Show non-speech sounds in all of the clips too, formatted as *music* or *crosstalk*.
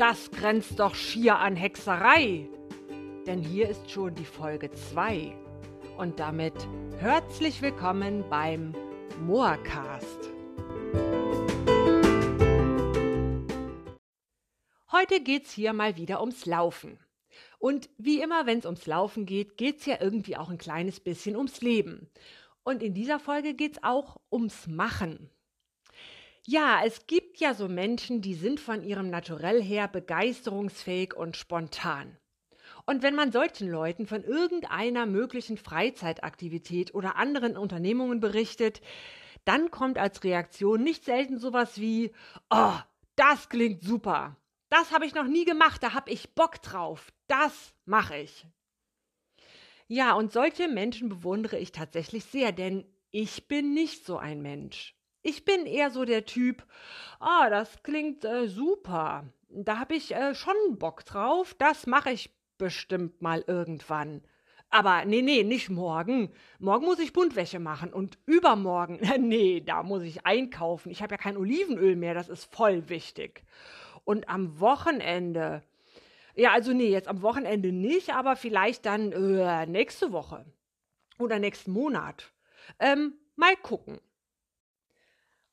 das grenzt doch schier an Hexerei. Denn hier ist schon die Folge 2. Und damit herzlich willkommen beim Moorcast. Heute geht's hier mal wieder ums Laufen. Und wie immer, wenn es ums Laufen geht, geht's ja irgendwie auch ein kleines bisschen ums Leben. Und in dieser Folge geht's auch ums Machen. Ja, es gibt ja so Menschen, die sind von ihrem Naturell her begeisterungsfähig und spontan. Und wenn man solchen Leuten von irgendeiner möglichen Freizeitaktivität oder anderen Unternehmungen berichtet, dann kommt als Reaktion nicht selten sowas wie, oh, das klingt super. Das habe ich noch nie gemacht, da habe ich Bock drauf. Das mache ich. Ja, und solche Menschen bewundere ich tatsächlich sehr, denn ich bin nicht so ein Mensch. Ich bin eher so der Typ, ah, das klingt äh, super. Da habe ich äh, schon Bock drauf. Das mache ich bestimmt mal irgendwann. Aber nee, nee, nicht morgen. Morgen muss ich Buntwäsche machen und übermorgen, *laughs* nee, da muss ich einkaufen. Ich habe ja kein Olivenöl mehr, das ist voll wichtig. Und am Wochenende, ja, also nee, jetzt am Wochenende nicht, aber vielleicht dann äh, nächste Woche oder nächsten Monat. Ähm, mal gucken.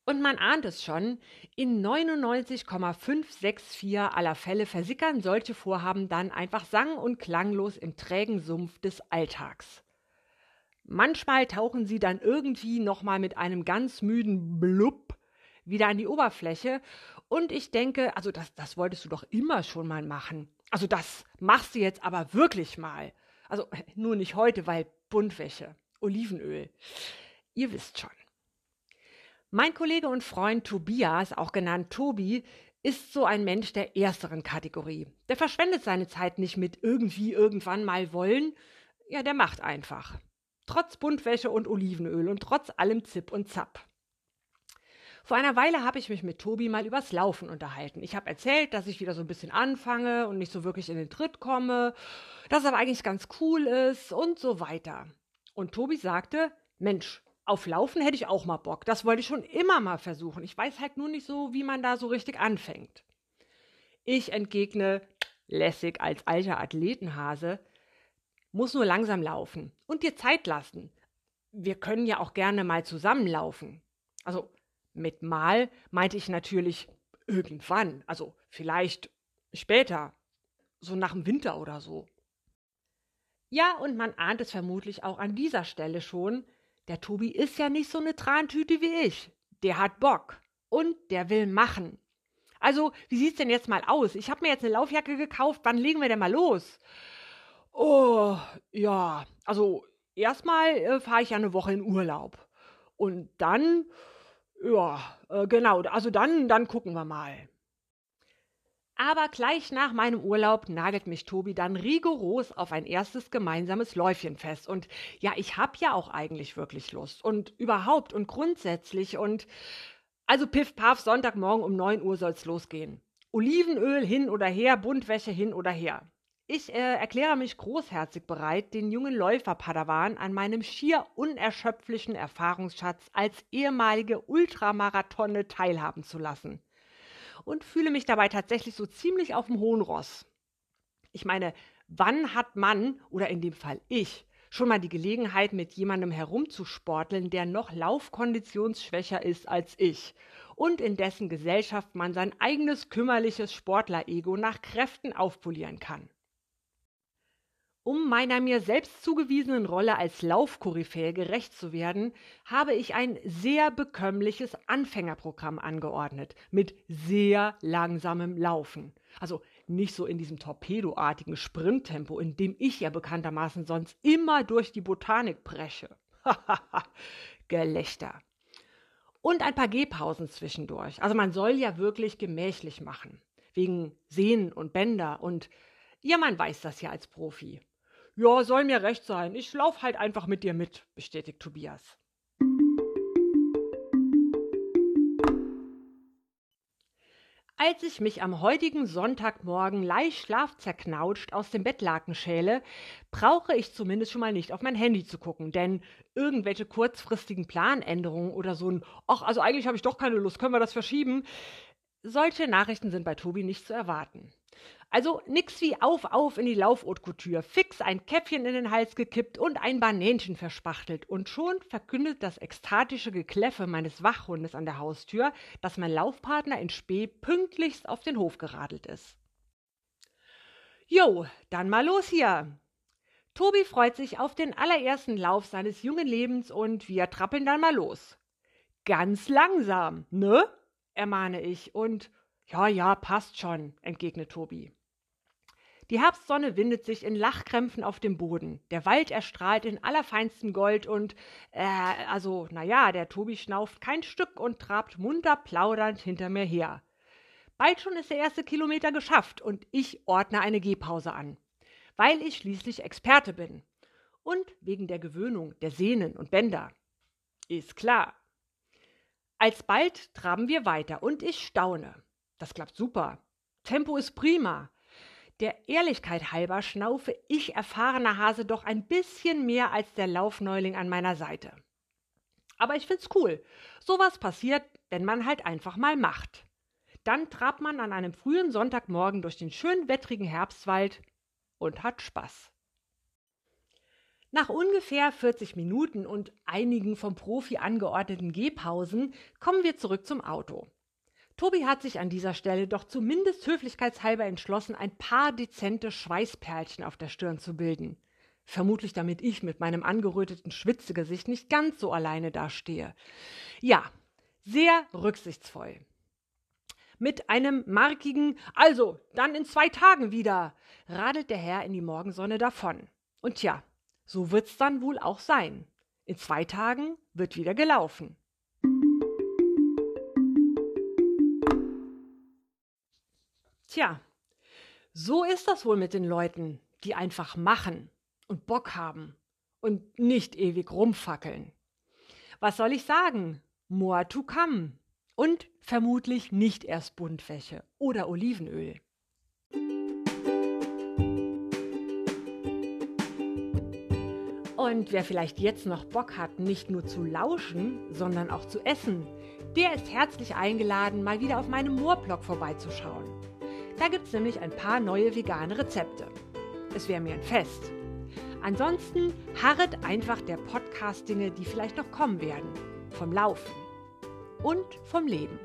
Und man ahnt es schon, in 99,564 aller Fälle versickern solche Vorhaben dann einfach sang- und klanglos im trägen Sumpf des Alltags. Manchmal tauchen sie dann irgendwie nochmal mit einem ganz müden Blub wieder an die Oberfläche. Und ich denke, also das, das wolltest du doch immer schon mal machen. Also das machst du jetzt aber wirklich mal. Also nur nicht heute, weil Buntwäsche, Olivenöl. Ihr wisst schon. Mein Kollege und Freund Tobias, auch genannt Tobi, ist so ein Mensch der ersteren Kategorie. Der verschwendet seine Zeit nicht mit irgendwie irgendwann mal wollen. Ja, der macht einfach. Trotz Buntwäsche und Olivenöl und trotz allem Zip und Zap. Vor einer Weile habe ich mich mit Tobi mal übers Laufen unterhalten. Ich habe erzählt, dass ich wieder so ein bisschen anfange und nicht so wirklich in den Tritt komme, dass es aber eigentlich ganz cool ist und so weiter. Und Tobi sagte, Mensch, auf Laufen hätte ich auch mal Bock. Das wollte ich schon immer mal versuchen. Ich weiß halt nur nicht so, wie man da so richtig anfängt. Ich entgegne, lässig als alter Athletenhase, muss nur langsam laufen und dir Zeit lassen. Wir können ja auch gerne mal zusammenlaufen. Also mit mal meinte ich natürlich irgendwann, also vielleicht später, so nach dem Winter oder so. Ja, und man ahnt es vermutlich auch an dieser Stelle schon, der Tobi ist ja nicht so eine Trantüte wie ich. Der hat Bock. Und der will machen. Also, wie sieht's denn jetzt mal aus? Ich habe mir jetzt eine Laufjacke gekauft. Wann legen wir denn mal los? Oh, ja. Also, erstmal äh, fahre ich ja eine Woche in Urlaub. Und dann, ja, äh, genau. Also dann, dann gucken wir mal. Aber gleich nach meinem Urlaub nagelt mich Tobi dann rigoros auf ein erstes gemeinsames Läufchen fest. Und ja, ich hab ja auch eigentlich wirklich Lust. Und überhaupt und grundsätzlich und also piff paff, Sonntagmorgen um 9 Uhr soll's losgehen. Olivenöl hin oder her, Buntwäsche hin oder her. Ich äh, erkläre mich großherzig bereit, den jungen Läufer-Padawan an meinem schier unerschöpflichen Erfahrungsschatz als ehemalige Ultramarathone teilhaben zu lassen und fühle mich dabei tatsächlich so ziemlich auf dem hohen Ross. Ich meine, wann hat man, oder in dem Fall ich, schon mal die Gelegenheit, mit jemandem herumzusporteln, der noch laufkonditionsschwächer ist als ich und in dessen Gesellschaft man sein eigenes kümmerliches Sportler-Ego nach Kräften aufpolieren kann? Um meiner mir selbst zugewiesenen Rolle als Laufkoryphäe gerecht zu werden, habe ich ein sehr bekömmliches Anfängerprogramm angeordnet mit sehr langsamem Laufen. Also nicht so in diesem torpedoartigen Sprinttempo, in dem ich ja bekanntermaßen sonst immer durch die Botanik presche. *laughs* Gelächter. Und ein paar Gehpausen zwischendurch. Also man soll ja wirklich gemächlich machen. Wegen Sehnen und Bänder und ja, man weiß das ja als Profi. Ja, soll mir recht sein. Ich lauf halt einfach mit dir mit, bestätigt Tobias. Als ich mich am heutigen Sonntagmorgen leicht schlafzerknautscht aus dem Bettlaken schäle, brauche ich zumindest schon mal nicht auf mein Handy zu gucken, denn irgendwelche kurzfristigen Planänderungen oder so ein, ach, also eigentlich habe ich doch keine Lust, können wir das verschieben? Solche Nachrichten sind bei Tobi nicht zu erwarten. Also nix wie auf, auf in die Lauf-Haute-Couture, fix ein Käppchen in den Hals gekippt und ein Banänchen verspachtelt. Und schon verkündet das ekstatische Gekläffe meines Wachhundes an der Haustür, dass mein Laufpartner in Spee pünktlichst auf den Hof geradelt ist. Jo, dann mal los hier. Tobi freut sich auf den allerersten Lauf seines jungen Lebens und wir trappeln dann mal los. Ganz langsam, ne? ermahne ich und ja, ja, passt schon, entgegnet Tobi. Die Herbstsonne windet sich in Lachkrämpfen auf dem Boden. Der Wald erstrahlt in allerfeinstem Gold und, äh, also, naja, der Tobi schnauft kein Stück und trabt munter plaudernd hinter mir her. Bald schon ist der erste Kilometer geschafft und ich ordne eine Gehpause an, weil ich schließlich Experte bin. Und wegen der Gewöhnung der Sehnen und Bänder. Ist klar. Alsbald traben wir weiter und ich staune. Das klappt super. Tempo ist prima. Der Ehrlichkeit halber schnaufe ich erfahrener Hase doch ein bisschen mehr als der Laufneuling an meiner Seite. Aber ich find's cool. Sowas passiert, wenn man halt einfach mal macht. Dann trabt man an einem frühen Sonntagmorgen durch den schön wettrigen Herbstwald und hat Spaß. Nach ungefähr 40 Minuten und einigen vom Profi angeordneten Gehpausen kommen wir zurück zum Auto. Tobi hat sich an dieser Stelle doch zumindest höflichkeitshalber entschlossen, ein paar dezente Schweißperlchen auf der Stirn zu bilden. Vermutlich damit ich mit meinem angeröteten Schwitzegesicht nicht ganz so alleine dastehe. Ja, sehr rücksichtsvoll. Mit einem markigen Also, dann in zwei Tagen wieder, radelt der Herr in die Morgensonne davon. Und tja, so wird's dann wohl auch sein. In zwei Tagen wird wieder gelaufen. Tja, so ist das wohl mit den Leuten, die einfach machen und Bock haben und nicht ewig rumfackeln. Was soll ich sagen? More to come. Und vermutlich nicht erst Buntwäsche oder Olivenöl. Und wer vielleicht jetzt noch Bock hat, nicht nur zu lauschen, sondern auch zu essen, der ist herzlich eingeladen, mal wieder auf meinem Moorblog vorbeizuschauen. Da gibt es nämlich ein paar neue vegane Rezepte. Es wäre mir ein Fest. Ansonsten harret einfach der Podcast-Dinge, die vielleicht noch kommen werden. Vom Laufen und vom Leben.